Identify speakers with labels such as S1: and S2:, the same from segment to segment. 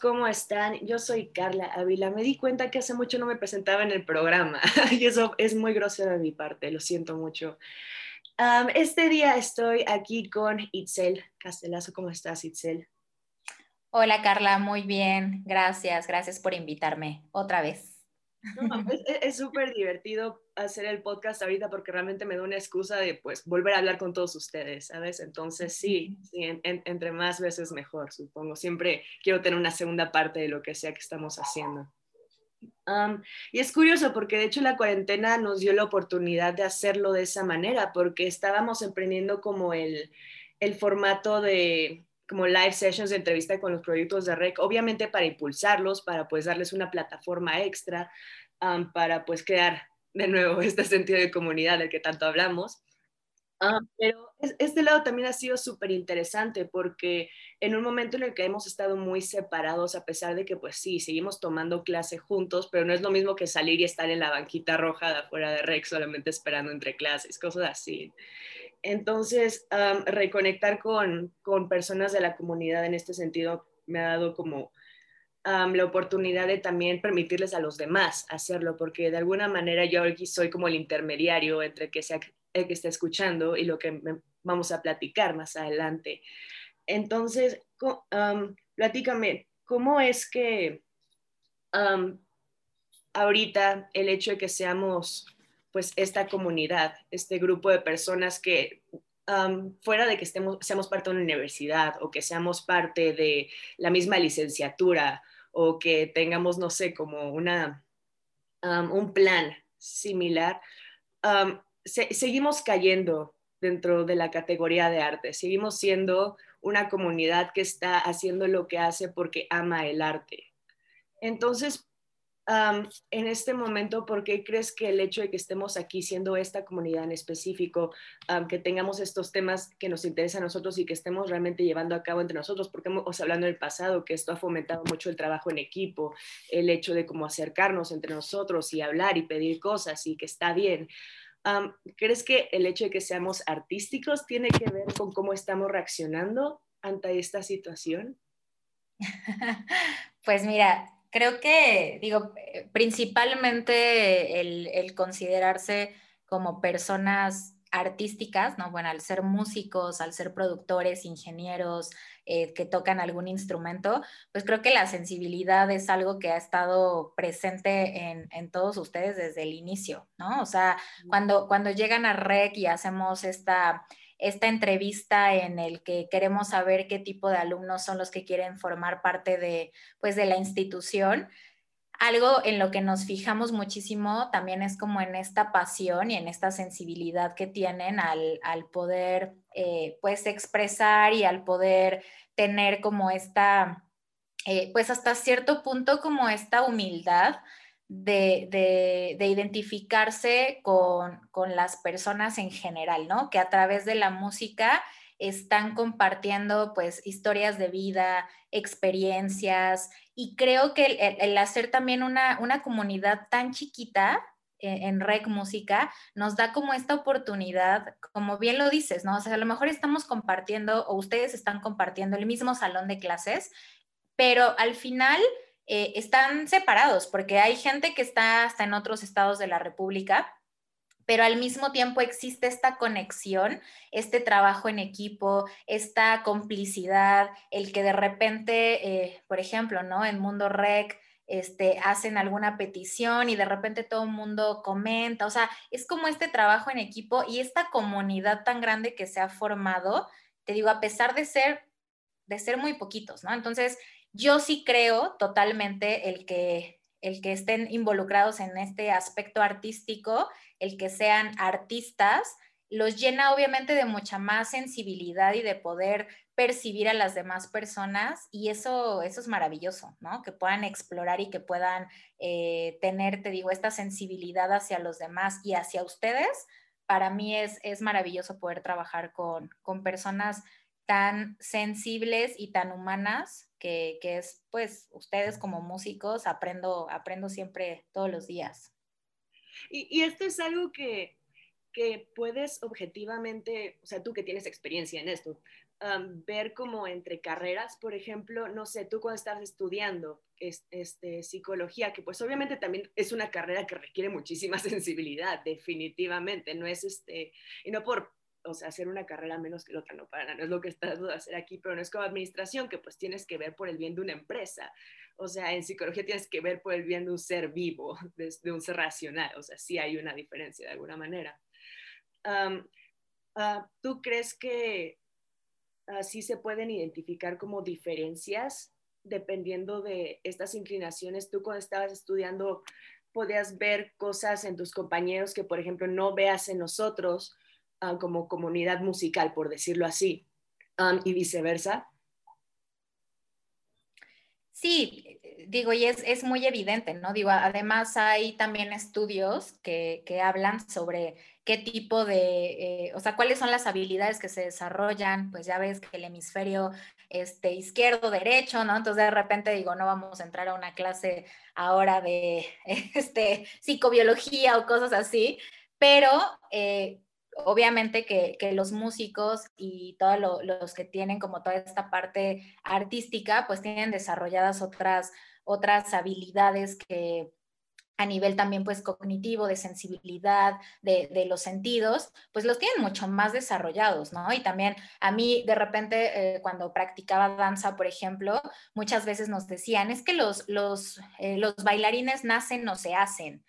S1: ¿cómo están? Yo soy Carla Ávila. Me di cuenta que hace mucho no me presentaba en el programa y eso es muy grosero de mi parte, lo siento mucho. Este día estoy aquí con Itzel Castelazo. ¿Cómo estás, Itzel?
S2: Hola, Carla, muy bien. Gracias, gracias por invitarme otra vez.
S1: No, es súper divertido hacer el podcast ahorita porque realmente me da una excusa de pues volver a hablar con todos ustedes, ¿sabes? Entonces sí, sí entre más veces mejor, supongo. Siempre quiero tener una segunda parte de lo que sea que estamos haciendo. y es curioso porque de hecho la cuarentena nos dio la oportunidad de hacerlo de esa manera porque estábamos emprendiendo como el, el formato de como live sessions de entrevista con los proyectos de REC, obviamente para impulsarlos, para pues darles una plataforma extra, para pues crear de nuevo este sentido de comunidad del que tanto hablamos. pero este lado también ha sido súper interesante porque en un momento en el que hemos estado muy separados, a pesar de que pues sí, seguimos tomando clase juntos, pero no es lo mismo que salir y estar en la banquita roja de afuera de REC solamente esperando entre clases, cosas así. Entonces, reconectar con, con, personas de la comunidad en este sentido me ha dado como la oportunidad de también permitirles a los demás hacerlo, porque de alguna manera yo aquí soy como el intermediario entre que sea el que está escuchando y lo que vamos a platicar más adelante. Entonces, platícame, ¿cómo es que ahorita el hecho de que seamos pues esta comunidad, este grupo de personas que fuera de que estemos, seamos parte de una universidad o que seamos parte de la misma licenciatura o que tengamos, no sé, como una, un plan similar, seguimos cayendo dentro de la categoría de arte, seguimos siendo una comunidad que está haciendo lo que hace porque ama el arte. Entonces, en este momento, ¿por qué crees que el hecho de que estemos aquí siendo esta comunidad en específico, que tengamos estos temas que nos interesan a nosotros y que estemos realmente llevando a cabo entre nosotros? Porque hemos hablando del pasado, que esto ha fomentado mucho el trabajo en equipo, el hecho de cómo acercarnos entre nosotros y hablar y pedir cosas y que está bien. ¿Crees que el hecho de que seamos artísticos tiene que ver con cómo estamos reaccionando ante esta situación?
S2: Pues mira, creo que, digo, eh, principalmente el, considerarse como personas artísticas, ¿no? Bueno, al ser músicos, al ser productores, ingenieros eh, que tocan algún instrumento, pues creo que la sensibilidad es algo que ha estado presente en, en todos ustedes desde el inicio, ¿no? O sea, cuando, cuando llegan a REC y hacemos esta esta entrevista en el que queremos saber qué tipo de alumnos son los que quieren formar parte de, pues, de la institución. Algo en lo que nos fijamos muchísimo también es como en esta pasión y en esta sensibilidad que tienen al, poder eh, pues expresar y al poder tener como esta, eh, pues hasta cierto punto como esta humildad de, identificarse con, las personas en general, ¿no? Que a través de la música están compartiendo pues historias de vida, experiencias y creo que el, hacer también una, comunidad tan chiquita en, en, Rec Música nos da como esta oportunidad, como bien lo dices, ¿no? O sea, a lo mejor estamos compartiendo o ustedes están compartiendo el mismo salón de clases, pero al final eh, están separados porque hay gente que está hasta en otros estados de la República, pero al mismo tiempo existe esta conexión, este trabajo en equipo, esta complicidad, el que de repente, eh, por ejemplo, ¿no? En Mundo Rec, este, hacen alguna petición y de repente todo el mundo comenta, o sea, es como este trabajo en equipo y esta comunidad tan grande que se ha formado, te digo, a pesar de ser, de ser muy poquitos, ¿no? Entonces, yo sí creo totalmente el que, el que estén involucrados en este aspecto artístico, el que sean artistas, los llena obviamente de mucha más sensibilidad y de poder percibir a las demás personas y eso, eso es maravilloso, ¿no? Que puedan explorar y que puedan eh, tener, te digo, esta sensibilidad hacia los demás y hacia ustedes. Para mí es, es maravilloso poder trabajar con, con personas tan sensibles y tan humanas que, es, pues, ustedes como músicos, aprendo, aprendo siempre todos los días.
S1: Y, esto es algo que, que, puedes objetivamente, o sea, tú que tienes experiencia en esto, ver como entre carreras, por ejemplo, no sé, tú cuando estás estudiando este, psicología, que pues obviamente también es una carrera que requiere muchísima sensibilidad, definitivamente, no es este, y no por, o sea, hacer una carrera menos que la otra, no para nada, no es lo que estás de hacer aquí, pero no es como administración, que pues tienes que ver por el bien de una empresa, o sea, en psicología tienes que ver por el bien de un ser vivo, de, un ser racional, o sea, sí hay una diferencia de alguna manera. Ah, ¿Tú crees que así se pueden identificar como diferencias dependiendo de estas inclinaciones. Tú cuando estabas estudiando podías ver cosas en tus compañeros que, por ejemplo, no veas en nosotros ah, como comunidad musical, por decirlo así, y viceversa.
S2: Sí, digo, y es, muy evidente, ¿no? Digo, además hay también estudios que, hablan sobre qué tipo de, eh, o sea, cuáles son las habilidades que se desarrollan, pues ya ves que el hemisferio este, izquierdo, derecho, ¿no? Entonces de repente digo, no vamos a entrar a una clase ahora de este, psicobiología o cosas así, pero eh, obviamente que, los músicos y todos los que tienen como toda esta parte artística, pues tienen desarrolladas otras, otras habilidades que a nivel también pues cognitivo, de sensibilidad, de, los sentidos, pues los tienen mucho más desarrollados, ¿no? Y también a mí de repente eh, cuando practicaba danza, por ejemplo, muchas veces nos decían, es que los, los, eh, los bailarines nacen o se hacen.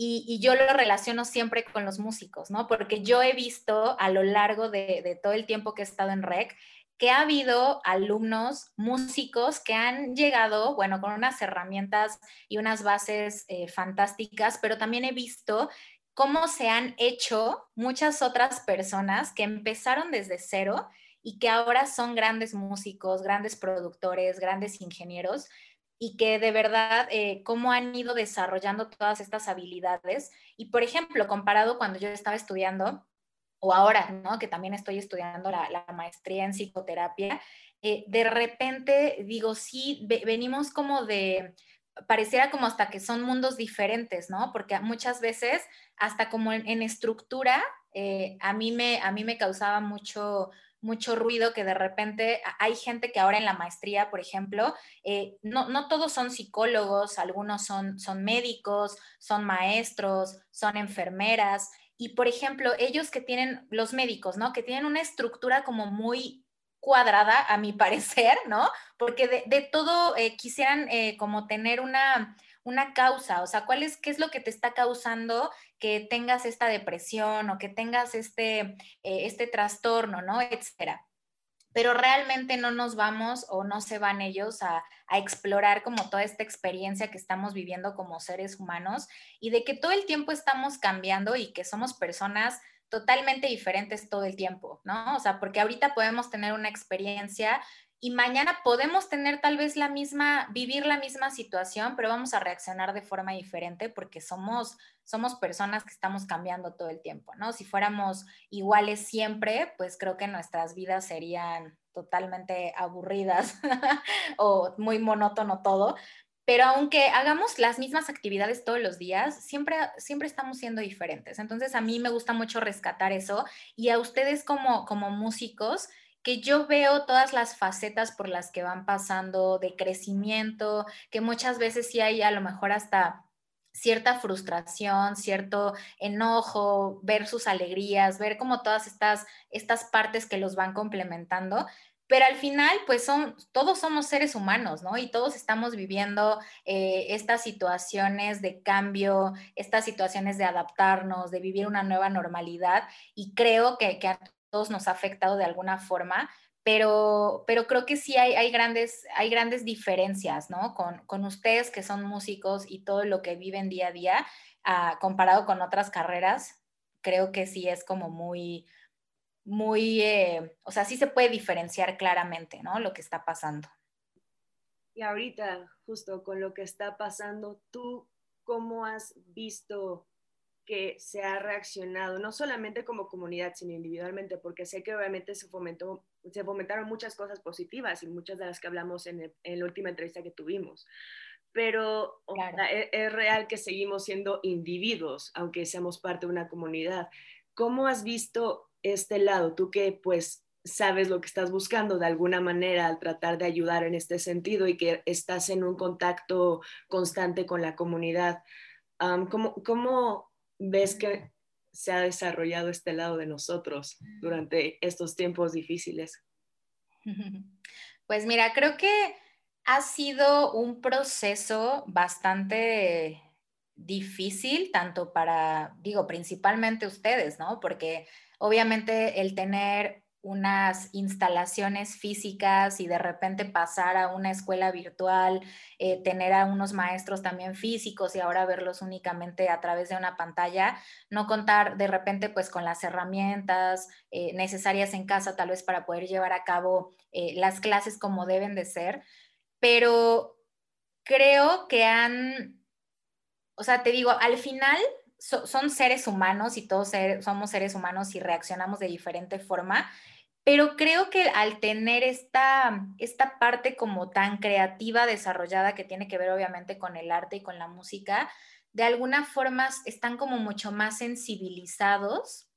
S2: Y, yo lo relaciono siempre con los músicos, ¿no? Porque yo he visto a lo largo de, todo el tiempo que he estado en REC que ha habido alumnos músicos que han llegado, bueno, con unas herramientas y unas bases eh, fantásticas, pero también he visto cómo se han hecho muchas otras personas que empezaron desde cero y que ahora son grandes músicos, grandes productores, grandes ingenieros y que de verdad eh, cómo han ido desarrollando todas estas habilidades. Y por ejemplo, comparado cuando yo estaba estudiando, o ahora, ¿no? Que también estoy estudiando la, maestría en psicoterapia, eh, de repente digo, sí, venimos como de, pareciera como hasta que son mundos diferentes, ¿no? Porque muchas veces, hasta como en, estructura, eh, a, mí me, a mí me causaba mucho, mucho ruido que de repente hay gente que ahora en la maestría, por ejemplo, eh, no, no, todos son psicólogos, algunos son, son médicos, son maestros, son enfermeras. Y, por ejemplo, ellos que tienen, los médicos, ¿no? Que tienen una estructura como muy cuadrada, a mi parecer, ¿no? Porque de, todo eh, quisieran eh, como tener una, una causa, o sea, ¿cuál es, qué es lo que te está causando que tengas esta depresión o que tengas este, eh, este trastorno, ¿no? Etcétera. Pero realmente no nos vamos o no se van ellos a, a explorar como toda esta experiencia que estamos viviendo como seres humanos y de que todo el tiempo estamos cambiando y que somos personas totalmente diferentes todo el tiempo, ¿no? O sea, porque ahorita podemos tener una experiencia y mañana podemos tener tal vez la misma, vivir la misma situación, pero vamos a reaccionar de forma diferente porque somos, somos personas que estamos cambiando todo el tiempo, ¿no? Si fuéramos iguales siempre, pues creo que nuestras vidas serían totalmente aburridas o muy monótono todo. Pero aunque hagamos las mismas actividades todos los días, siempre, siempre estamos siendo diferentes. Entonces a mí me gusta mucho rescatar eso y a ustedes como, como músicos, que yo veo todas las facetas por las que van pasando de crecimiento, que muchas veces sí hay a lo mejor hasta cierta frustración, cierto enojo, ver sus alegrías, ver como todas estas, estas partes que los van complementando. Pero al final, pues son, todos somos seres humanos, ¿no? Y todos estamos viviendo eh, estas situaciones de cambio, estas situaciones de adaptarnos, de vivir una nueva normalidad. Y creo que, todos nos ha afectado de alguna forma, pero, pero creo que sí hay, hay, grandes, hay grandes diferencias, ¿no? Con, con, ustedes que son músicos y todo lo que viven día a día, ah, comparado con otras carreras, creo que sí es como muy, muy, eh, o sea, sí se puede diferenciar claramente, ¿no? Lo que está pasando.
S1: Y ahorita, justo con lo que está pasando, ¿tú cómo has visto que se ha reaccionado, no solamente como comunidad, sino individualmente, porque sé que obviamente se, fomentó, se fomentaron muchas cosas positivas y muchas de las que hablamos en, la última entrevista que tuvimos. Pero e, es, real que seguimos siendo individuos, aunque seamos parte de una comunidad. ¿Cómo has visto este lado? Tú que pues sabes lo que estás buscando de alguna manera al tratar de ayudar en este sentido y que estás en un contacto constante con la comunidad. ¿cómo, ¿Cómo ves que se ha desarrollado este lado de nosotros durante estos tiempos difíciles?
S2: Pues mira, creo que ha sido un proceso bastante difícil, tanto para, digo, principalmente ustedes, ¿no? Porque obviamente el tener unas instalaciones físicas y de repente pasar a una escuela virtual, eh, tener a unos maestros también físicos y ahora verlos únicamente a través de una pantalla, no contar de repente pues con las herramientas eh, necesarias en casa tal vez para poder llevar a cabo eh, las clases como deben de ser, pero creo que han, o sea, te digo, al final son seres humanos y todos somos seres humanos y reaccionamos de diferente forma, pero creo que al tener esta, esta parte como tan creativa desarrollada que tiene que ver obviamente con el arte y con la música, de alguna forma están como mucho más sensibilizados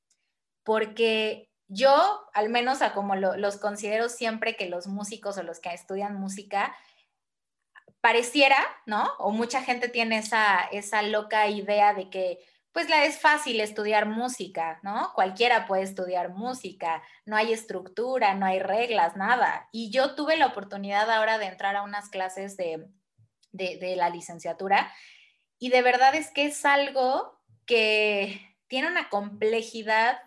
S2: porque yo, al menos a como los considero siempre que los músicos o los que estudian música, pareciera, ¿no? O mucha gente tiene esa, esa loca idea de que pues la es fácil estudiar música, ¿no? Cualquiera puede estudiar música, no hay estructura, no hay reglas, nada. Y yo tuve la oportunidad ahora de entrar a unas clases de, de, la licenciatura y de verdad es que es algo que tiene una complejidad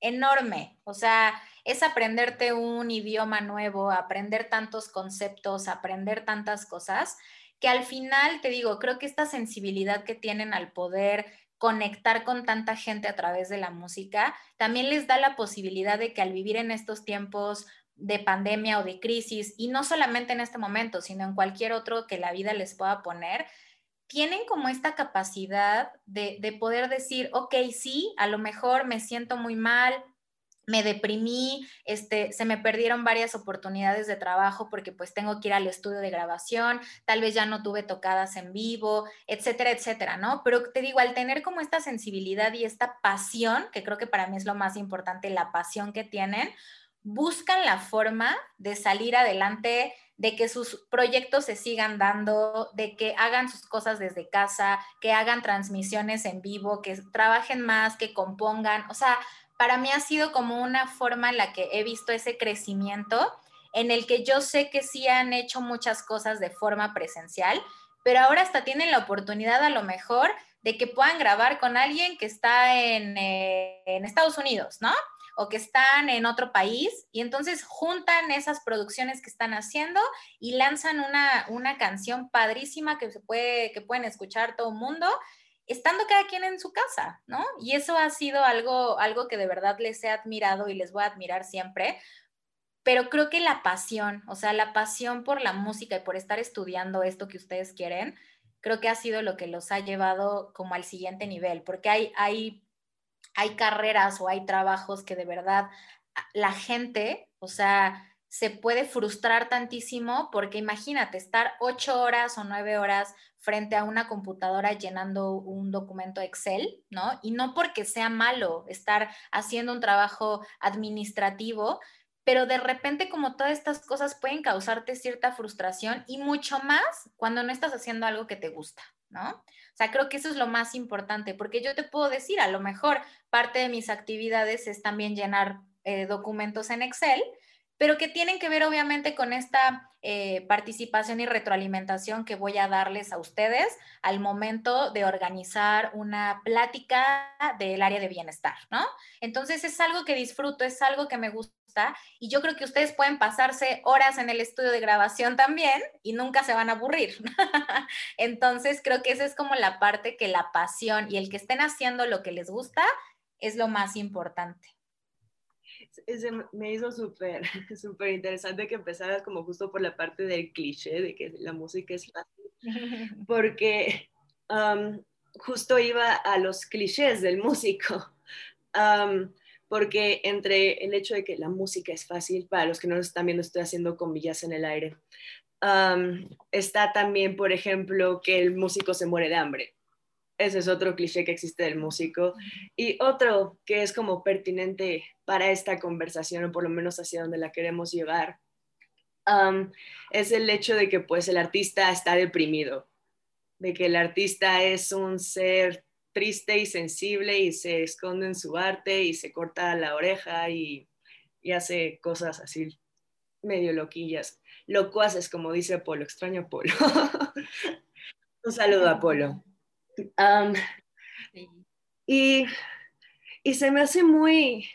S2: enorme. O sea, es aprenderte un idioma nuevo, aprender tantos conceptos, aprender tantas cosas, que al final, te digo, creo que esta sensibilidad que tienen al poder conectar con tanta gente a través de la música, también les da la posibilidad de que al vivir en estos tiempos de pandemia o de crisis, y no solamente en este momento, sino en cualquier otro que la vida les pueda poner, tienen como esta capacidad de, de poder decir, ok, sí, a lo mejor me siento muy mal, me deprimí, este, se me perdieron varias oportunidades de trabajo porque pues tengo que ir al estudio de grabación, tal vez ya no tuve tocadas en vivo, etcétera, etcétera, ¿no? Pero te digo, al tener como esta sensibilidad y esta pasión, que creo que para mí es lo más importante, la pasión que tienen, buscan la forma de salir adelante, de que sus proyectos se sigan dando, de que hagan sus cosas desde casa, que hagan transmisiones en vivo, que trabajen más, que compongan, o sea, para mí ha sido como una forma en la que he visto ese crecimiento, en el que yo sé que sí han hecho muchas cosas de forma presencial, pero ahora hasta tienen la oportunidad a lo mejor de que puedan grabar con alguien que está en, eh, Estados Unidos, ¿no? O que están en otro país y entonces juntan esas producciones que están haciendo y lanzan una, una canción padrísima que se puede, que pueden escuchar todo el mundo estando cada quien en su casa, ¿no? Y eso ha sido algo, algo que de verdad les he admirado y les voy a admirar siempre, pero creo que la pasión, o sea, la pasión por la música y por estar estudiando esto que ustedes quieren, creo que ha sido lo que los ha llevado como al siguiente nivel, porque hay, hay, hay carreras o hay trabajos que de verdad la gente, o sea, se puede frustrar tantísimo porque imagínate estar ocho horas o nueve horas frente a una computadora llenando un documento Excel, ¿no? Y no porque sea malo estar haciendo un trabajo administrativo, pero de repente como todas estas cosas pueden causarte cierta frustración y mucho más cuando no estás haciendo algo que te gusta, ¿no? O sea, creo que eso es lo más importante, porque yo te puedo decir, a lo mejor parte de mis actividades es también llenar eh, documentos en Excel, pero que tienen que ver obviamente con esta eh, participación y retroalimentación que voy a darles a ustedes al momento de organizar una plática del área de bienestar, ¿no? Entonces es algo que disfruto, es algo que me gusta y yo creo que ustedes pueden pasarse horas en el estudio de grabación también y nunca se van a aburrir. Entonces creo que esa es como la parte que la pasión y el que estén haciendo lo que les gusta es lo más importante
S1: me hizo súper, súper interesante que empezaras como justo por la parte del cliché de que la música es fácil, porque justo iba a los clichés del músico, porque entre el hecho de que la música es fácil, para los que no lo están viendo, estoy haciendo comillas en el aire, está también, por ejemplo, que el músico se muere de hambre. Ese es otro cliché que existe del músico. Y otro que es como pertinente para esta conversación, o por lo menos hacia donde la queremos llevar, um, es el hecho de que pues el artista está deprimido, de que el artista es un ser triste y sensible y se esconde en su arte y se corta la oreja y, y hace cosas así medio loquillas. Locuaces, como dice Polo, extraño Polo. un saludo a Polo y, y, se me hace muy,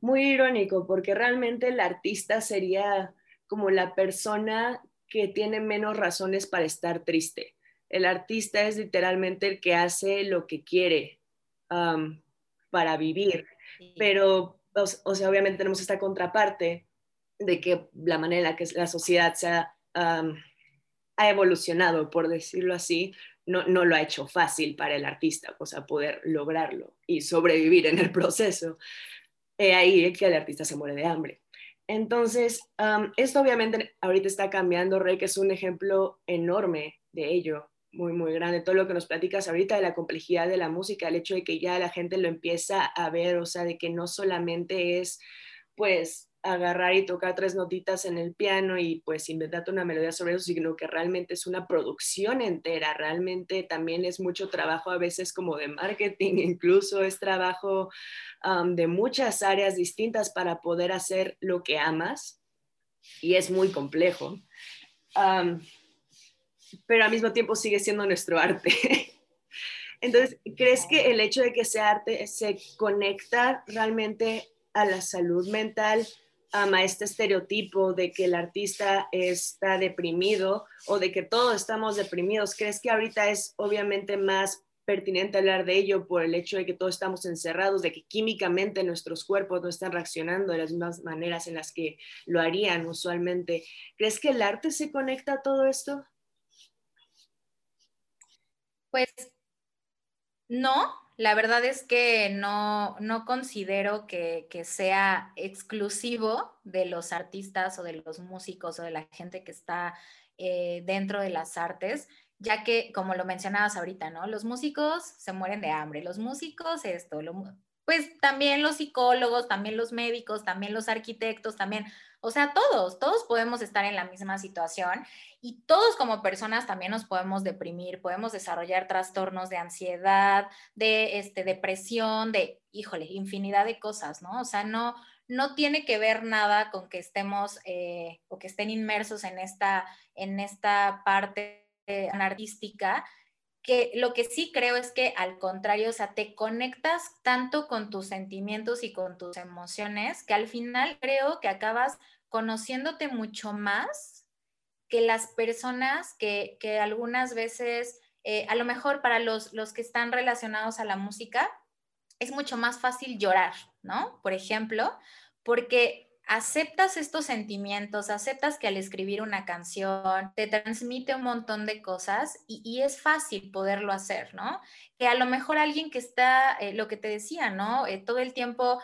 S1: muy irónico porque realmente el artista sería como la persona que tiene menos razones para estar triste. El artista es literalmente el que hace lo que quiere para vivir, pero, o, sea, obviamente tenemos esta contraparte de que la manera en la que la sociedad se ha, ha evolucionado, por decirlo así, no, lo ha hecho fácil para el artista, o sea, poder lograrlo y sobrevivir en el proceso. He ahí que el artista se muere de hambre. Entonces, esto obviamente ahorita está cambiando, Rey, que es un ejemplo enorme de ello, muy, muy grande. Todo lo que nos platicas ahorita de la complejidad de la música, el hecho de que ya la gente lo empieza a ver, o sea, de que no solamente es, pues, agarrar y tocar tres notitas en el piano y pues inventarte una melodía sobre eso, sino que realmente es una producción entera, realmente también es mucho trabajo a veces como de marketing, incluso es trabajo de muchas áreas distintas para poder hacer lo que amas y es muy complejo. pero al mismo tiempo sigue siendo nuestro arte. Entonces, ¿crees que el hecho de que sea arte se conecta realmente a la salud mental a este estereotipo de que el artista está deprimido o de que todos estamos deprimidos. ¿Crees que ahorita es obviamente más pertinente hablar de ello por el hecho de que todos estamos encerrados, de que químicamente nuestros cuerpos no están reaccionando de las mismas maneras en las que lo harían usualmente? ¿Crees que el arte se conecta a todo esto?
S2: Pues no, la verdad es que no, no considero que, sea exclusivo de los artistas o de los músicos o de la gente que está eh, dentro de las artes, ya que, como lo mencionabas ahorita, ¿no? Los músicos se mueren de hambre, los músicos esto, pues también los psicólogos, también los médicos, también los arquitectos, también, o sea, todos, todos podemos estar en la misma situación y todos como personas también nos podemos deprimir, podemos desarrollar trastornos de ansiedad, de este, depresión, de, híjole, infinidad de cosas, ¿no? O sea, no, no tiene que ver nada con que estemos eh, o que estén inmersos en esta, en esta parte artística, que lo que sí creo es que al contrario, o sea, te conectas tanto con tus sentimientos y con tus emociones que al final creo que acabas conociéndote mucho más que las personas que, algunas veces, eh, a lo mejor para los, los que están relacionados a la música, es mucho más fácil llorar, ¿no? Por ejemplo, porque aceptas estos sentimientos, aceptas que al escribir una canción te transmite un montón de cosas y, es fácil poderlo hacer, ¿no? Que a lo mejor alguien que está, eh, lo que te decía, ¿no? Eh, todo el tiempo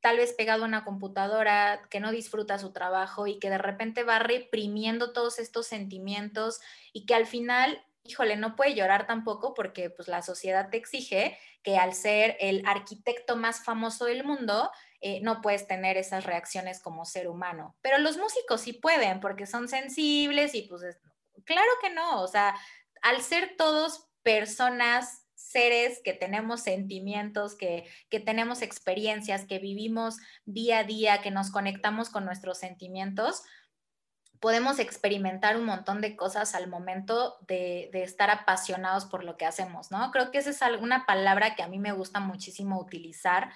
S2: tal vez pegado a una computadora, que no disfruta su trabajo y que de repente va reprimiendo todos estos sentimientos y que al final híjole, no puede llorar tampoco porque pues la sociedad te exige que al ser el arquitecto más famoso del mundo, eh, no puedes tener esas reacciones como ser humano. Pero los músicos sí pueden porque son sensibles y pues claro que no, o sea, al ser todos personas, seres que tenemos sentimientos, que, que tenemos experiencias, que vivimos día a día, que nos conectamos con nuestros sentimientos, podemos experimentar un montón de cosas al momento de, estar apasionados por lo que hacemos, ¿no? Creo que esa es una palabra que a mí me gusta muchísimo utilizar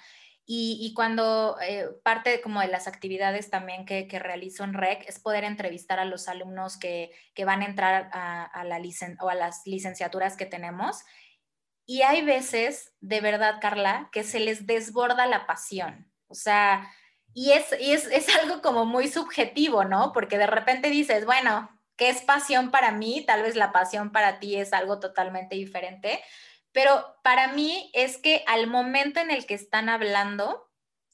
S2: y, cuando eh, parte como de las actividades también que, realizo en REC es poder entrevistar a los alumnos que, van a entrar a, a las licenciaturas que tenemos. Y hay veces, de verdad, Carla, que se les desborda la pasión. O sea, y, es, y es, es algo como muy subjetivo, ¿no? Porque de repente dices, bueno, ¿qué es pasión para mí? Tal vez la pasión para ti es algo totalmente diferente pero para mí es que al momento en el que están hablando,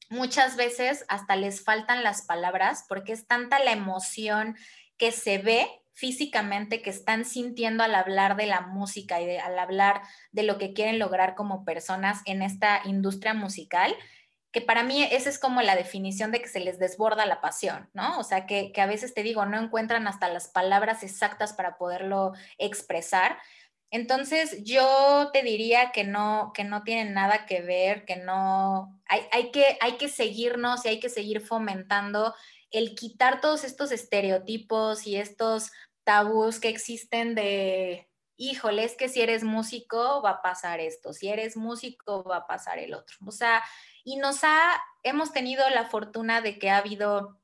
S2: muchas veces hasta les faltan las palabras porque es tanta la emoción que se ve físicamente que están sintiendo al hablar de la música y al hablar de lo que quieren lograr como personas en esta industria musical, que para mí esa es como la definición de que se les desborda la pasión, ¿no? O sea, que, que a veces te digo, no encuentran hasta las palabras exactas para poderlo expresar. Entonces, yo te diría que no, que no tienen nada que ver, que no, hay, hay, que, hay que seguirnos y hay que seguir fomentando el quitar todos estos estereotipos y estos tabús que existen de, híjole, es que si eres músico va a pasar esto, si eres músico va a pasar el otro. O sea, y nos ha, hemos tenido la fortuna de que ha habido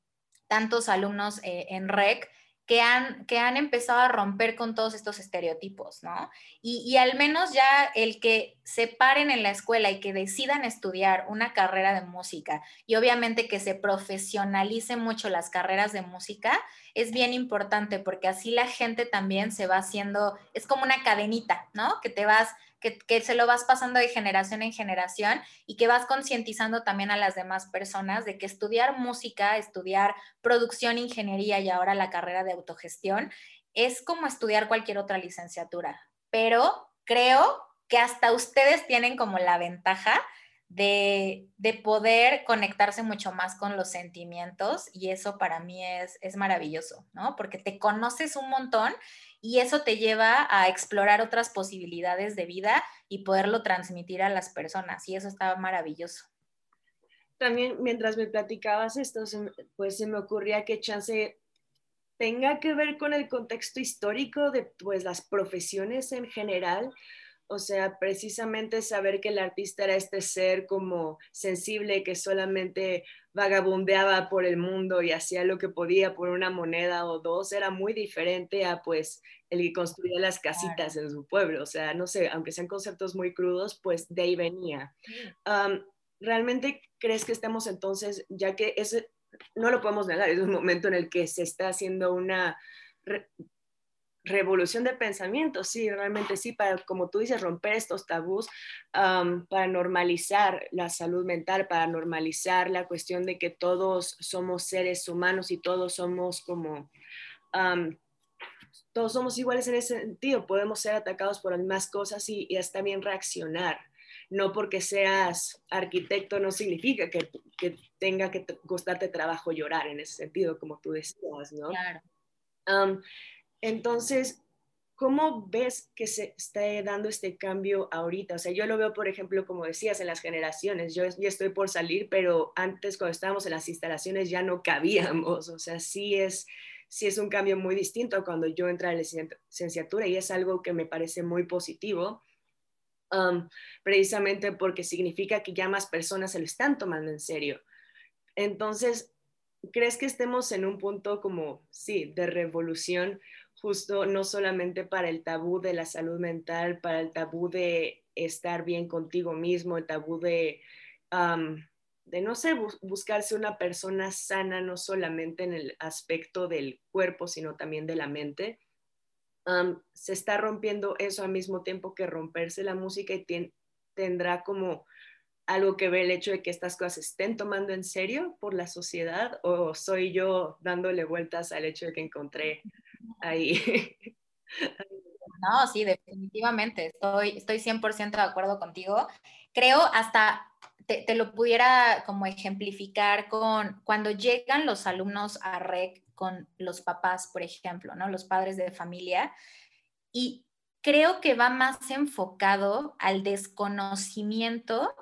S2: tantos alumnos eh, en REC que han, que han empezado a romper con todos estos estereotipos, ¿no? Y, y, al menos ya el que se paren en la escuela y que decidan estudiar una carrera de música y obviamente que se profesionalicen mucho las carreras de música es bien importante porque así la gente también se va haciendo, es como una cadenita, ¿no? Que te vas que, se lo vas pasando de generación en generación y que vas concientizando también a las demás personas de que estudiar música, estudiar producción, ingeniería y ahora la carrera de autogestión es como estudiar cualquier otra licenciatura. Pero creo que hasta ustedes tienen como la ventaja de, poder conectarse mucho más con los sentimientos y eso para mí es, es maravilloso, ¿no? Porque te conoces un montón y eso te lleva a explorar otras posibilidades de vida y poderlo transmitir a las personas y eso está maravilloso.
S1: También mientras me platicabas esto, pues se me ocurría que chance tenga que ver con el contexto histórico de pues las profesiones en general, o sea, precisamente saber que el artista era este ser como sensible que solamente vagabundeaba por el mundo y hacía lo que podía por una moneda o dos, era muy diferente a pues el que construía las casitas en su pueblo. O sea, no sé, aunque sean conceptos muy crudos, pues de ahí venía. ¿Realmente crees que estamos entonces, ya que ese, no lo podemos negar, es un momento en el que se está haciendo una revolución de pensamiento, sí, realmente sí, para, como tú dices, romper estos tabús, para normalizar la salud mental, para normalizar la cuestión de que todos somos seres humanos y todos somos como, todos somos iguales en ese sentido, podemos ser atacados por las mismas cosas y, y hasta bien reaccionar. No porque seas arquitecto no significa que, que tenga que costarte trabajo llorar en ese sentido, como tú decías, ¿no? Claro. Entonces, ¿cómo ves que se está dando este cambio ahorita? O sea, yo lo veo, por ejemplo, como decías, en las generaciones. Yo ya estoy por salir, pero antes cuando estábamos en las instalaciones ya no cabíamos. O sea, sí es, sí es un cambio muy distinto cuando yo entré a la licenciatura y es algo que me parece muy positivo. Um, precisamente porque significa que ya más personas se lo están tomando en serio. Entonces, ¿crees que estemos en un punto como, sí, de revolución justo no solamente para el tabú de la salud mental, para el tabú de estar bien contigo mismo, el tabú de, de no sé, buscarse una persona sana, no solamente en el aspecto del cuerpo, sino también de la mente. se está rompiendo eso al mismo tiempo que romperse la música y tendrá como algo que ver el hecho de que estas cosas estén tomando en serio por la sociedad o soy yo dándole vueltas al hecho de que encontré ahí.
S2: No, sí, definitivamente, estoy, estoy 100% de acuerdo contigo. Creo hasta te, te, lo pudiera como ejemplificar con cuando llegan los alumnos a REC con los papás, por ejemplo, ¿no? Los padres de familia. Y creo que va más enfocado al desconocimiento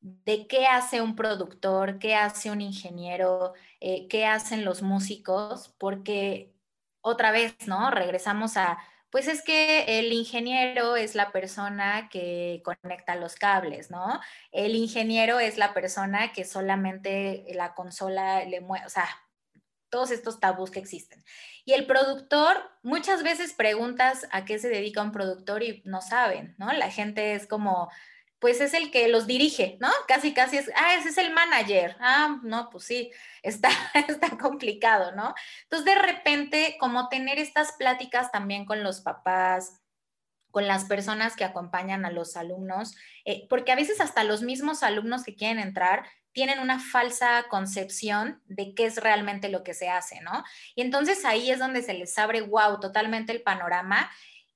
S2: de qué hace un productor, qué hace un ingeniero, eh, qué hacen los músicos, porque otra vez, ¿no? Regresamos a, pues es que el ingeniero es la persona que conecta los cables, ¿no? El ingeniero es la persona que solamente la consola le mueve, o sea, todos estos tabús que existen. Y el productor, muchas veces preguntas a qué se dedica un productor y no saben, ¿no? La gente es como, pues es el que los dirige, ¿no? Casi, casi es, ah, ese es el manager. Ah, no, pues sí, está, está complicado, ¿no? Entonces, de repente, como tener estas pláticas también con los papás, con las personas que acompañan a los alumnos, eh, porque a veces hasta los mismos alumnos que quieren entrar tienen una falsa concepción de qué es realmente lo que se hace, ¿no? Y entonces ahí es donde se les abre, wow, totalmente el panorama.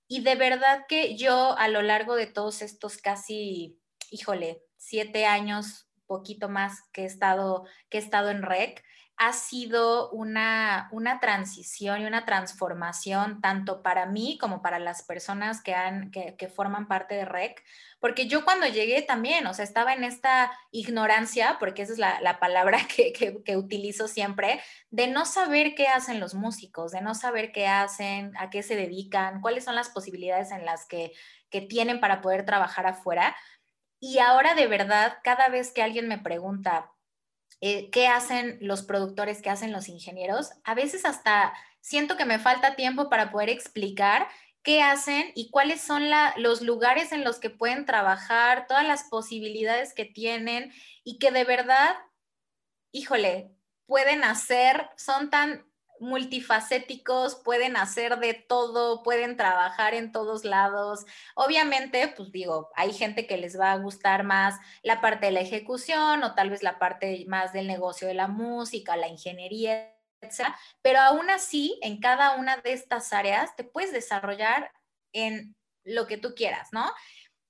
S2: Y de verdad que yo a lo largo de todos estos casi, híjole, siete años, poquito más que he estado, que he estado en REC, ha sido una, una transición y una transformación tanto para mí como para las personas que, han, que, forman parte de REC, porque yo cuando llegué también, o sea, estaba en esta ignorancia, porque esa es la, palabra que, que, utilizo siempre, de no saber qué hacen los músicos, de no saber qué hacen, a qué se dedican, cuáles son las posibilidades en las que, que tienen para poder trabajar afuera. Y ahora de verdad, cada vez que alguien me pregunta, eh, qué hacen los productores, qué hacen los ingenieros. A veces hasta siento que me falta tiempo para poder explicar qué hacen y cuáles son los lugares en los que pueden trabajar, todas las posibilidades que tienen y que de verdad, híjole, pueden hacer, son tan multifacéticos, pueden hacer de todo, pueden trabajar en todos lados. Obviamente, pues digo, hay gente que les va a gustar más la parte de la ejecución o tal vez la parte más del negocio de la música, la ingeniería, etc. Pero aún así, en cada una de estas áreas te puedes desarrollar en lo que tú quieras, ¿no?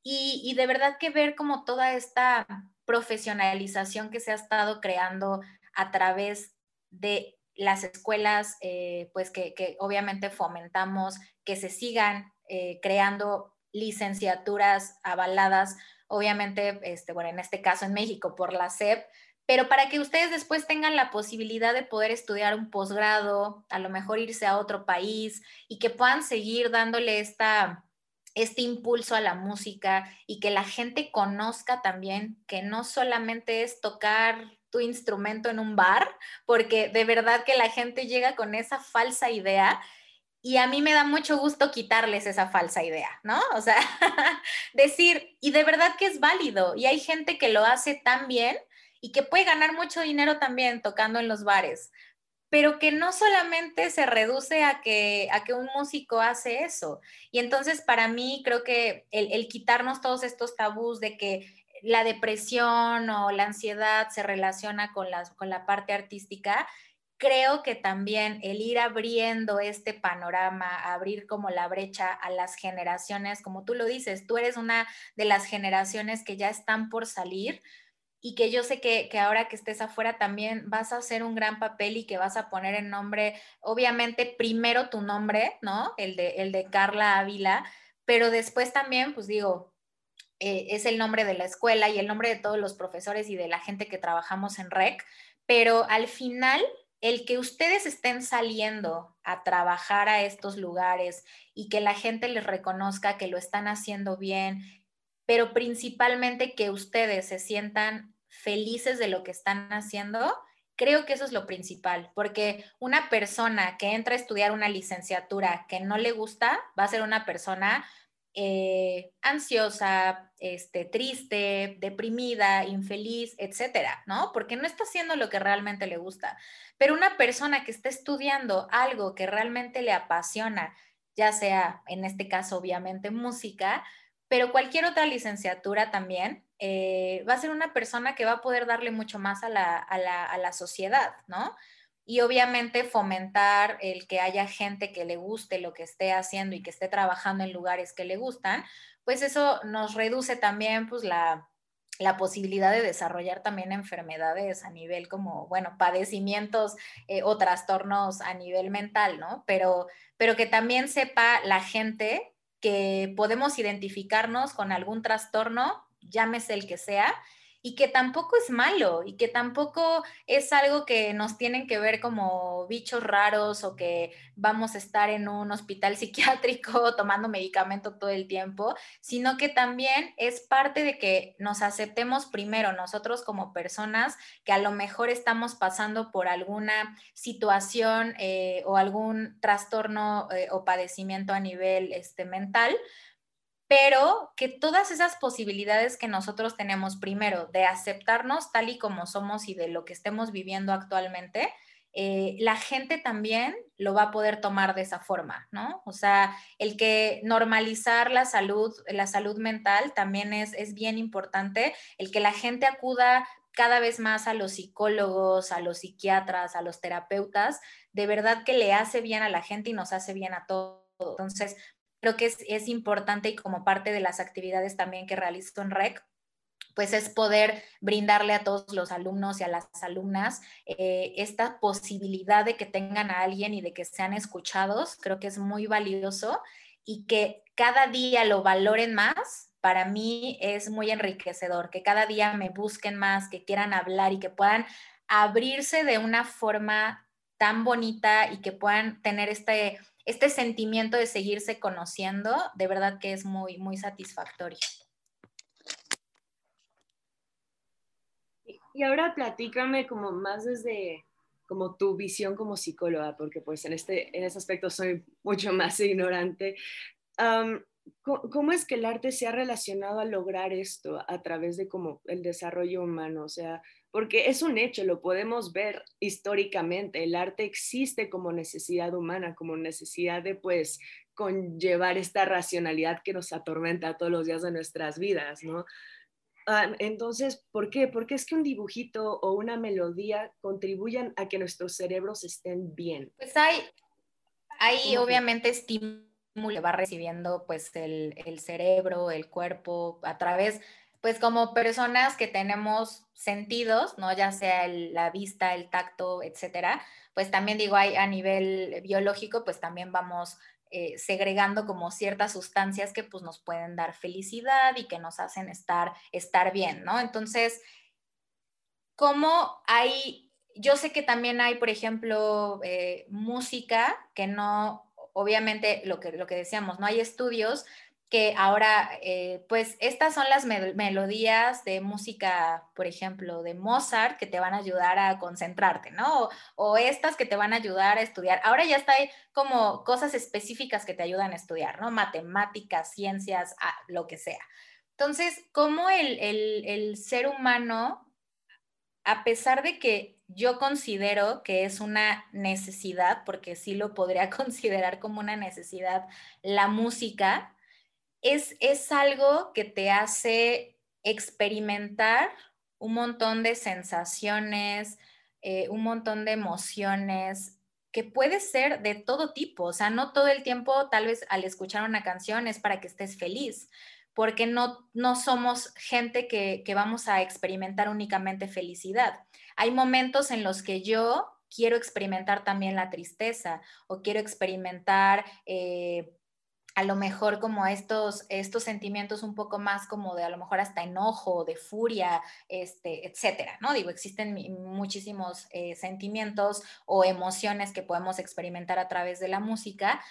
S2: Y, y de verdad que ver como toda esta profesionalización que se ha estado creando a través de las escuelas, eh, pues que, obviamente fomentamos que se sigan eh, creando licenciaturas avaladas, obviamente, este, bueno, en este caso en México por la SEP, pero para que ustedes después tengan la posibilidad de poder estudiar un posgrado, a lo mejor irse a otro país y que puedan seguir dándole esta, este impulso a la música y que la gente conozca también que no solamente es tocar tu instrumento en un bar, porque de verdad que la gente llega con esa falsa idea y a mí me da mucho gusto quitarles esa falsa idea, ¿no? O sea, decir, y de verdad que es válido, y hay gente que lo hace tan bien y que puede ganar mucho dinero también tocando en los bares, pero que no solamente se reduce a que, a que un músico hace eso. Y entonces para mí creo que el, el quitarnos todos estos tabús de que la depresión o la ansiedad se relaciona con, con la parte artística, creo que también el ir abriendo este panorama, abrir como la brecha a las generaciones, como tú lo dices, tú eres una de las generaciones que ya están por salir y que yo sé que, que, ahora que estés afuera también vas a hacer un gran papel y que vas a poner en nombre, obviamente primero tu nombre, ¿no? El de, el de Carla Ávila, pero después también, pues digo, eh, es el nombre de la escuela y el nombre de todos los profesores y de la gente que trabajamos en REC, pero al final el que ustedes estén saliendo a trabajar a estos lugares y que la gente les reconozca que lo están haciendo bien, pero principalmente que ustedes se sientan felices de lo que están haciendo, creo que eso es lo principal, porque una persona que entra a estudiar una licenciatura que no le gusta va a ser una persona eh, ansiosa, este, triste, deprimida, infeliz, etcétera, ¿no? Porque no está haciendo lo que realmente le gusta. Pero una persona que está estudiando algo que realmente le apasiona, ya sea en este caso obviamente música, pero cualquier otra licenciatura también, eh, va a ser una persona que va a poder darle mucho más a la, a la, a la sociedad, ¿no? Y obviamente fomentar el que haya gente que le guste lo que esté haciendo y que esté trabajando en lugares que le gustan, pues eso nos reduce también pues la, posibilidad de desarrollar también enfermedades a nivel como, bueno, padecimientos eh, o trastornos a nivel mental, ¿no? Pero, pero que también sepa la gente que podemos identificarnos con algún trastorno, llámese el que sea, y que tampoco es malo y que tampoco es algo que nos tienen que ver como bichos raros o que vamos a estar en un hospital psiquiátrico tomando medicamento todo el tiempo, sino que también es parte de que nos aceptemos primero nosotros como personas que a lo mejor estamos pasando por alguna situación eh, o algún trastorno eh, o padecimiento a nivel este, mental, pero que todas esas posibilidades que nosotros tenemos, primero, de aceptarnos tal y como somos y de lo que estemos viviendo actualmente, eh, la gente también lo va a poder tomar de esa forma, ¿no? O sea, el que normalizar la salud, la salud mental también es, es bien importante, el que la gente acuda cada vez más a los psicólogos, a los psiquiatras, a los terapeutas, de verdad que le hace bien a la gente y nos hace bien a todos. Entonces, creo que es, importante y como parte de las actividades también que realizo en REC, pues es poder brindarle a todos los alumnos y a las alumnas eh, esta posibilidad de que tengan a alguien y de que sean escuchados. Creo que es muy valioso y que cada día lo valoren más para mí es muy enriquecedor, que cada día me busquen más, que quieran hablar y que puedan abrirse de una forma tan bonita y que puedan tener este, este sentimiento de seguirse conociendo, de verdad que es muy, muy satisfactorio.
S1: Y ahora platícame como más desde como tu visión como psicóloga, porque pues en este, en ese aspecto soy mucho más ignorante. ¿Cómo es que el arte se ha relacionado a lograr esto a través de como el desarrollo humano? O sea, porque es un hecho, lo podemos ver históricamente, el arte existe como necesidad humana, como necesidad de pues conllevar esta racionalidad que nos atormenta todos los días de nuestras vidas, ¿no? Ah, entonces, ¿por qué? Porque es que un dibujito o una melodía contribuyan a que nuestros cerebros estén bien.
S2: Pues hay, hay obviamente estímulos le va recibiendo pues el, el, cerebro, el cuerpo, a través, pues como personas que tenemos sentidos, ¿no? Ya sea la vista, el tacto, etcétera, pues también digo, hay a nivel biológico, pues también vamos eh, segregando como ciertas sustancias que pues nos pueden dar felicidad y que nos hacen estar, estar bien, ¿no? Entonces, ¿cómo hay, yo sé que también hay, por ejemplo, eh, música que no obviamente lo que, lo que decíamos, no hay estudios que ahora, eh, pues estas son las melodías de música, por ejemplo, de Mozart, que te van a ayudar a concentrarte, ¿no? O, estas que te van a ayudar a estudiar. Ahora ya está hay como cosas específicas que te ayudan a estudiar, ¿no? Matemáticas, ciencias, lo que sea. Entonces, ¿cómo el, el ser humano, a pesar de que yo considero que es una necesidad, porque sí lo podría considerar como una necesidad, la música, es, es algo que te hace experimentar un montón de sensaciones, eh, un montón de emociones, que puede ser de todo tipo, o sea, no todo el tiempo, tal vez al escuchar una canción es para que estés feliz, porque no, no somos gente que, que vamos a experimentar únicamente felicidad. Hay momentos en los que yo quiero experimentar también la tristeza o quiero experimentar eh, a lo mejor como estos, estos sentimientos un poco más como de a lo mejor hasta enojo, de furia, este, etcétera, ¿no? Digo, existen muchísimos eh, sentimientos o emociones que podemos experimentar a través de la música,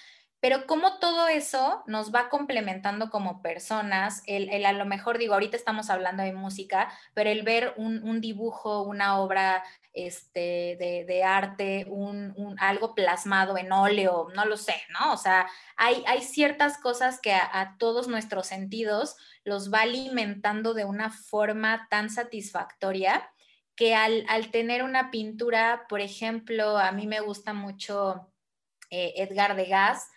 S2: pero cómo todo eso nos va complementando como personas, el, a lo mejor digo, ahorita estamos hablando de música, pero el ver un, dibujo, una obra este, de, arte, un, algo plasmado en óleo, no lo sé, ¿no? O sea, hay, hay ciertas cosas que a, todos nuestros sentidos los va alimentando de una forma tan satisfactoria que al, tener una pintura, por ejemplo, a mí me gusta mucho eh, Edgar Degas,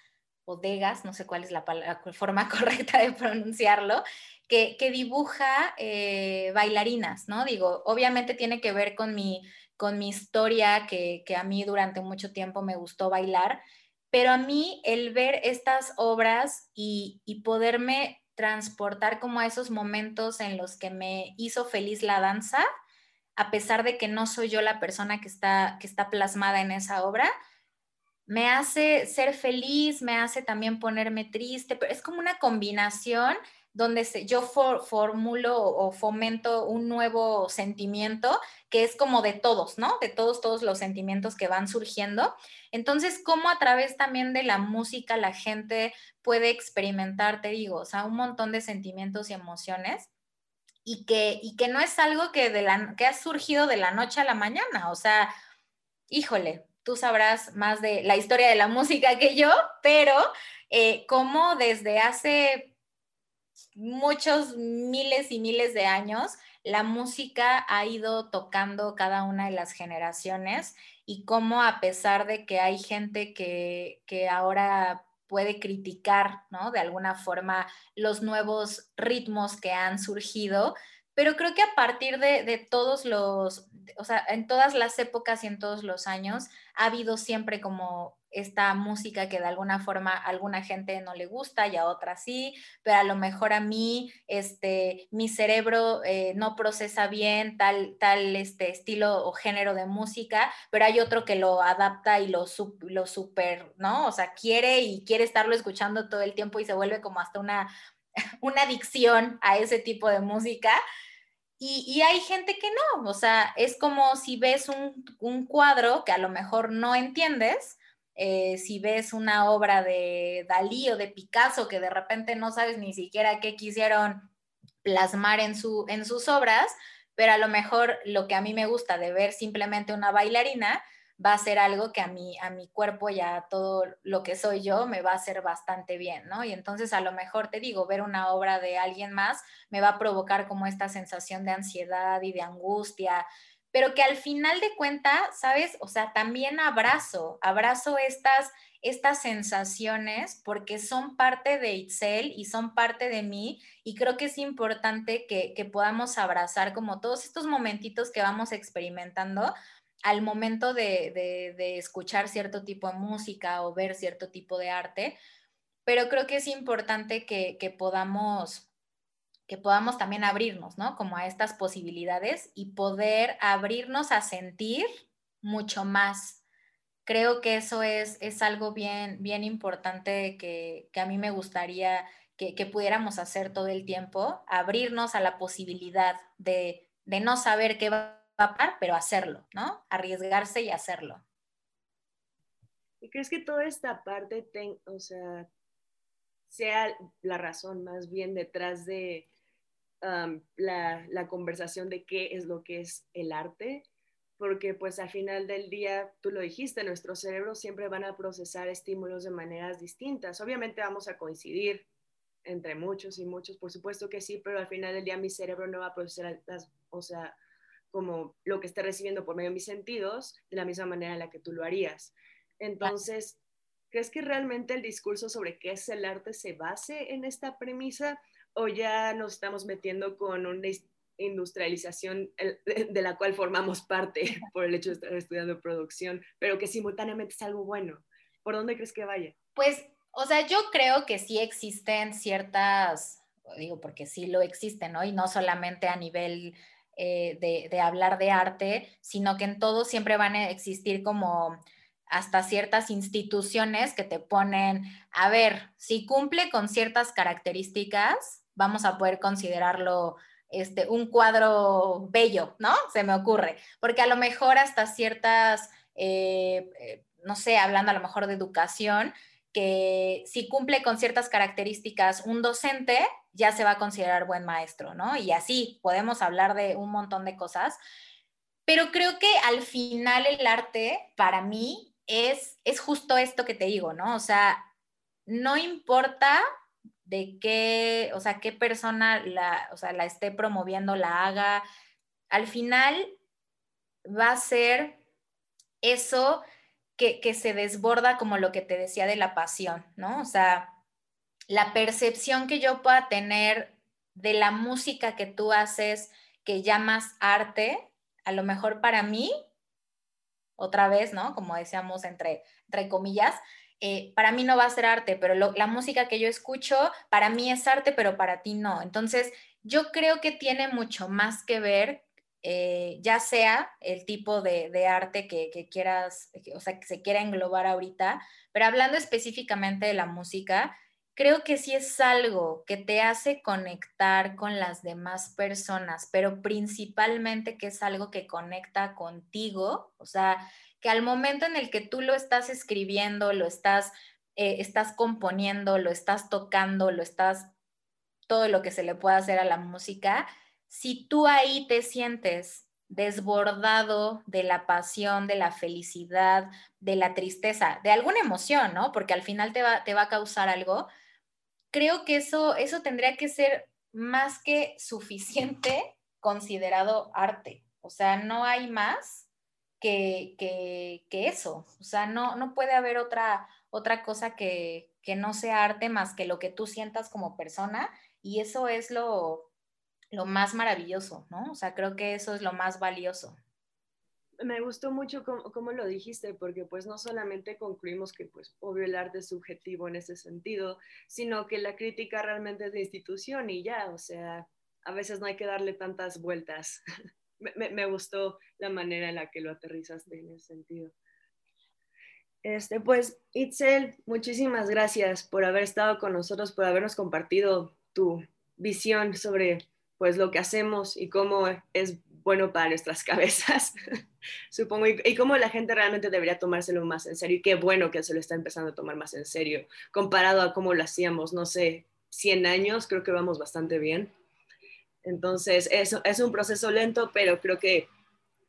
S2: Degas, no sé cuál es la, forma correcta de pronunciarlo, que, dibuja eh, bailarinas, ¿no? Digo, obviamente tiene que ver con mi, con mi historia, que, a mí durante mucho tiempo me gustó bailar, pero a mí el ver estas obras y, y poderme transportar como a esos momentos en los que me hizo feliz la danza, a pesar de que no soy yo la persona que está, que está plasmada en esa obra, me hace ser feliz, me hace también ponerme triste, pero es como una combinación donde yo formulo o fomento un nuevo sentimiento que es como de todos, ¿no? De todos, todos los sentimientos que van surgiendo. Entonces, ¿cómo a través también de la música la gente puede experimentar, te digo, o sea, un montón de sentimientos y emociones? Y que, y que no es algo que, de la, que ha surgido de la noche a la mañana, o sea, híjole, tú sabrás más de la historia de la música que yo, pero eh, como desde hace muchos miles y miles de años, la música ha ido tocando cada una de las generaciones y cómo a pesar de que hay gente que, que ahora puede criticar, ¿no? De alguna forma los nuevos ritmos que han surgido, pero creo que a partir de, de, todos los, o sea, en todas las épocas y en todos los años ha habido siempre como esta música que de alguna forma a alguna gente no le gusta y a otra sí, pero a lo mejor a mí, este, mi cerebro eh, no procesa bien tal, tal este, estilo o género de música, pero hay otro que lo adapta y lo, lo super, ¿no? O sea, quiere y quiere estarlo escuchando todo el tiempo y se vuelve como hasta una, una adicción a ese tipo de música. Y, hay gente que no, o sea, es como si ves un, un cuadro que a lo mejor no entiendes, eh, si ves una obra de Dalí o de Picasso que de repente no sabes ni siquiera qué quisieron plasmar en, su, en sus obras, pero a lo mejor lo que a mí me gusta de ver simplemente una bailarina va a ser algo que a mí, a mi cuerpo ya todo lo que soy yo me va a hacer bastante bien, ¿no? Y entonces a lo mejor te digo, ver una obra de alguien más me va a provocar como esta sensación de ansiedad y de angustia, pero que al final de cuentas, ¿sabes? O sea, también abrazo, abrazo estas, estas sensaciones porque son parte de Itzel y son parte de mí y creo que es importante que, podamos abrazar como todos estos momentitos que vamos experimentando al momento de, escuchar cierto tipo de música o ver cierto tipo de arte, pero creo que es importante que, que podamos que podamos también abrirnos, ¿no? Como a estas posibilidades y poder abrirnos a sentir mucho más. Creo que eso es, es algo bien, bien importante que, a mí me gustaría que, pudiéramos hacer todo el tiempo, abrirnos a la posibilidad de, no saber qué va a pasar, pero hacerlo, ¿no? Arriesgarse y hacerlo.
S1: ¿Y crees que toda esta parte, o sea, sea la razón más bien detrás de la, conversación de qué es lo que es el arte, porque pues al final del día, tú lo dijiste, nuestros cerebros siempre van a procesar estímulos de maneras distintas. Obviamente vamos a coincidir entre muchos y muchos, por supuesto que sí, pero al final del día mi cerebro no va a procesar las, o sea, como lo que esté recibiendo por medio de mis sentidos de la misma manera en la que tú lo harías. Entonces, ¿crees que realmente el discurso sobre qué es el arte se base en esta premisa? o ya nos estamos metiendo con una industrialización de la cual formamos parte por el hecho de estar estudiando producción, pero que simultáneamente es algo bueno. ¿Por dónde crees que vaya?
S2: Pues, o sea, yo creo que sí existen ciertas, digo, porque sí lo existen, ¿no? Y no solamente a nivel eh, de, hablar de arte, sino que en todo siempre van a existir como hasta ciertas instituciones que te ponen, a ver, si cumple con ciertas características, vamos a poder considerarlo este, un cuadro bello, ¿no? Se me ocurre, porque a lo mejor hasta ciertas, eh, eh, no sé, hablando a lo mejor de educación, que si cumple con ciertas características un docente, ya se va a considerar buen maestro, ¿no? Y así podemos hablar de un montón de cosas, pero creo que al final el arte, para mí, es, es justo esto que te digo, ¿no? O sea, no importa de qué, o sea, qué persona la, o sea, la esté promoviendo, la haga, al final va a ser eso que, se desborda como lo que te decía de la pasión, ¿no? O sea, la percepción que yo pueda tener de la música que tú haces, que llamas arte, a lo mejor para mí, otra vez, ¿no? Como decíamos entre, entre comillas, eh, para mí no va a ser arte, pero la música que yo escucho, para mí es arte, pero para ti no. Entonces, yo creo que tiene mucho más que ver, eh, ya sea el tipo de, arte que, quieras, o sea, que se quiera englobar ahorita, pero hablando específicamente de la música, creo que sí es algo que te hace conectar con las demás personas, pero principalmente que es algo que conecta contigo, o sea, que al momento en el que tú lo estás escribiendo, lo estás, eh, estás componiendo, lo estás tocando, lo estás, todo lo que se le puede hacer a la música, si tú ahí te sientes desbordado de la pasión, de la felicidad, de la tristeza, de alguna emoción, ¿no? Porque al final te va, te va a causar algo. Creo que eso, eso tendría que ser más que suficiente considerado arte. O sea, no hay más que, eso. O sea, no, no puede haber otra, otra cosa que, no sea arte más que lo que tú sientas como persona y eso es lo, lo más maravilloso, ¿no? O sea, creo que eso es lo más valioso.
S1: Me gustó mucho cómo, lo dijiste, porque pues no solamente concluimos que pues obvio el arte es subjetivo en ese sentido, sino que la crítica realmente es de institución y ya, o sea, a veces no hay que darle tantas vueltas. me, me, gustó la manera en la que lo aterrizaste en ese sentido. Este, pues, Itzel, muchísimas gracias por haber estado con nosotros, por habernos compartido tu visión sobre pues lo que hacemos y cómo es bueno para nuestras cabezas, supongo, y, cómo la gente realmente debería tomárselo más en serio y qué bueno que se lo está empezando a tomar más en serio, comparado a cómo lo hacíamos, no sé, 100 años, creo que vamos bastante bien. Entonces, eso es un proceso lento, pero creo que,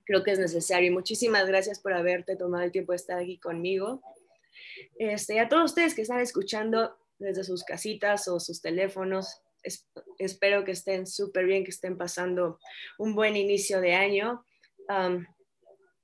S1: creo que es necesario. Y muchísimas gracias por haberte tomado el tiempo de estar aquí conmigo. Este, a todos ustedes que están escuchando desde sus casitas o sus teléfonos, espero que estén súper bien, que estén pasando un buen inicio de año. Um,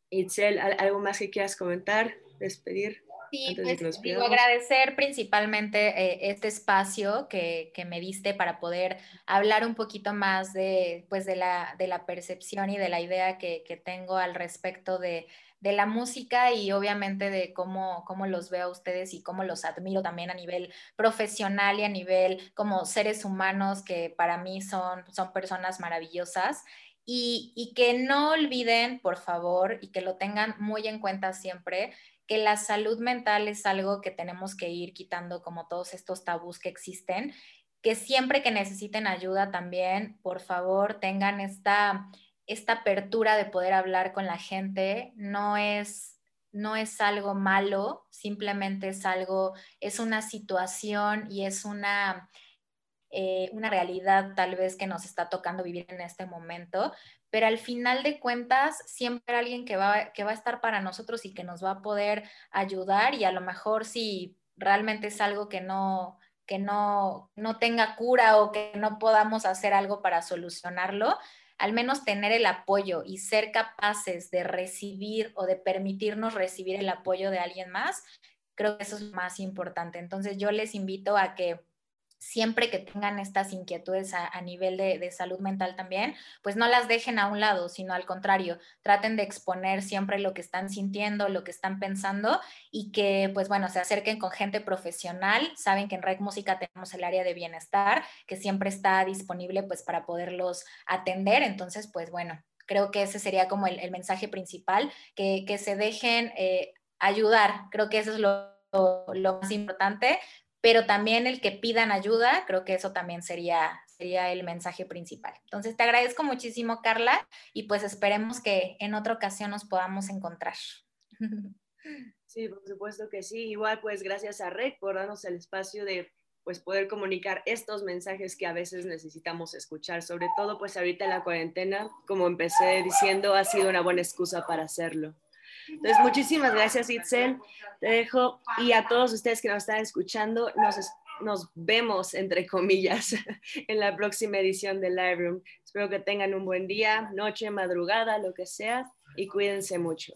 S1: Itzel, ¿algo más que quieras comentar, despedir?
S2: Sí, pues digo, agradecer principalmente eh, este espacio que, que, me diste para poder hablar un poquito más de, pues de, la, de la percepción y de la idea que, que tengo al respecto de, de la música y obviamente de cómo, cómo los veo a ustedes y cómo los admiro también a nivel profesional y a nivel como seres humanos que para mí son, son personas maravillosas. Y, y que no olviden, por favor, y que lo tengan muy en cuenta siempre, que la salud mental es algo que tenemos que ir quitando como todos estos tabús que existen, que siempre que necesiten ayuda también, por favor, tengan esta, esta apertura de poder hablar con la gente. No es, no es algo malo, simplemente es algo, es una situación y es una, eh, una realidad tal vez que nos está tocando vivir en este momento, pero al final de cuentas siempre alguien que va, que va a estar para nosotros y que nos va a poder ayudar y a lo mejor si realmente es algo que no que no, no tenga cura o que no podamos hacer algo para solucionarlo, al menos tener el apoyo y ser capaces de recibir o de permitirnos recibir el apoyo de alguien más, creo que eso es más importante. Entonces yo les invito a que siempre que tengan estas inquietudes a, nivel de, salud mental también, pues no las dejen a un lado, sino al contrario, traten de exponer siempre lo que están sintiendo, lo que están pensando y que, pues bueno, se acerquen con gente profesional. Saben que en Rec Música tenemos el área de bienestar que siempre está disponible pues para poderlos atender. Entonces, pues bueno, creo que ese sería como el, mensaje principal, que, se dejen eh, ayudar. Creo que eso es lo, lo más importante, pero también el que pidan ayuda, creo que eso también sería, sería el mensaje principal. Entonces, te agradezco muchísimo, Carla, y pues esperemos que en otra ocasión nos podamos encontrar.
S1: Sí, por supuesto que sí. Igual, pues gracias a Rec por darnos el espacio de pues poder comunicar estos mensajes que a veces necesitamos escuchar, sobre todo pues ahorita en la cuarentena, como empecé diciendo, ha sido una buena excusa para hacerlo. Entonces, muchísimas gracias, Itzel. Te dejo y a todos ustedes que nos están escuchando, nos, nos vemos, entre comillas, en la próxima edición de Live Room. Espero que tengan un buen día, noche, madrugada, lo que sea, y cuídense mucho.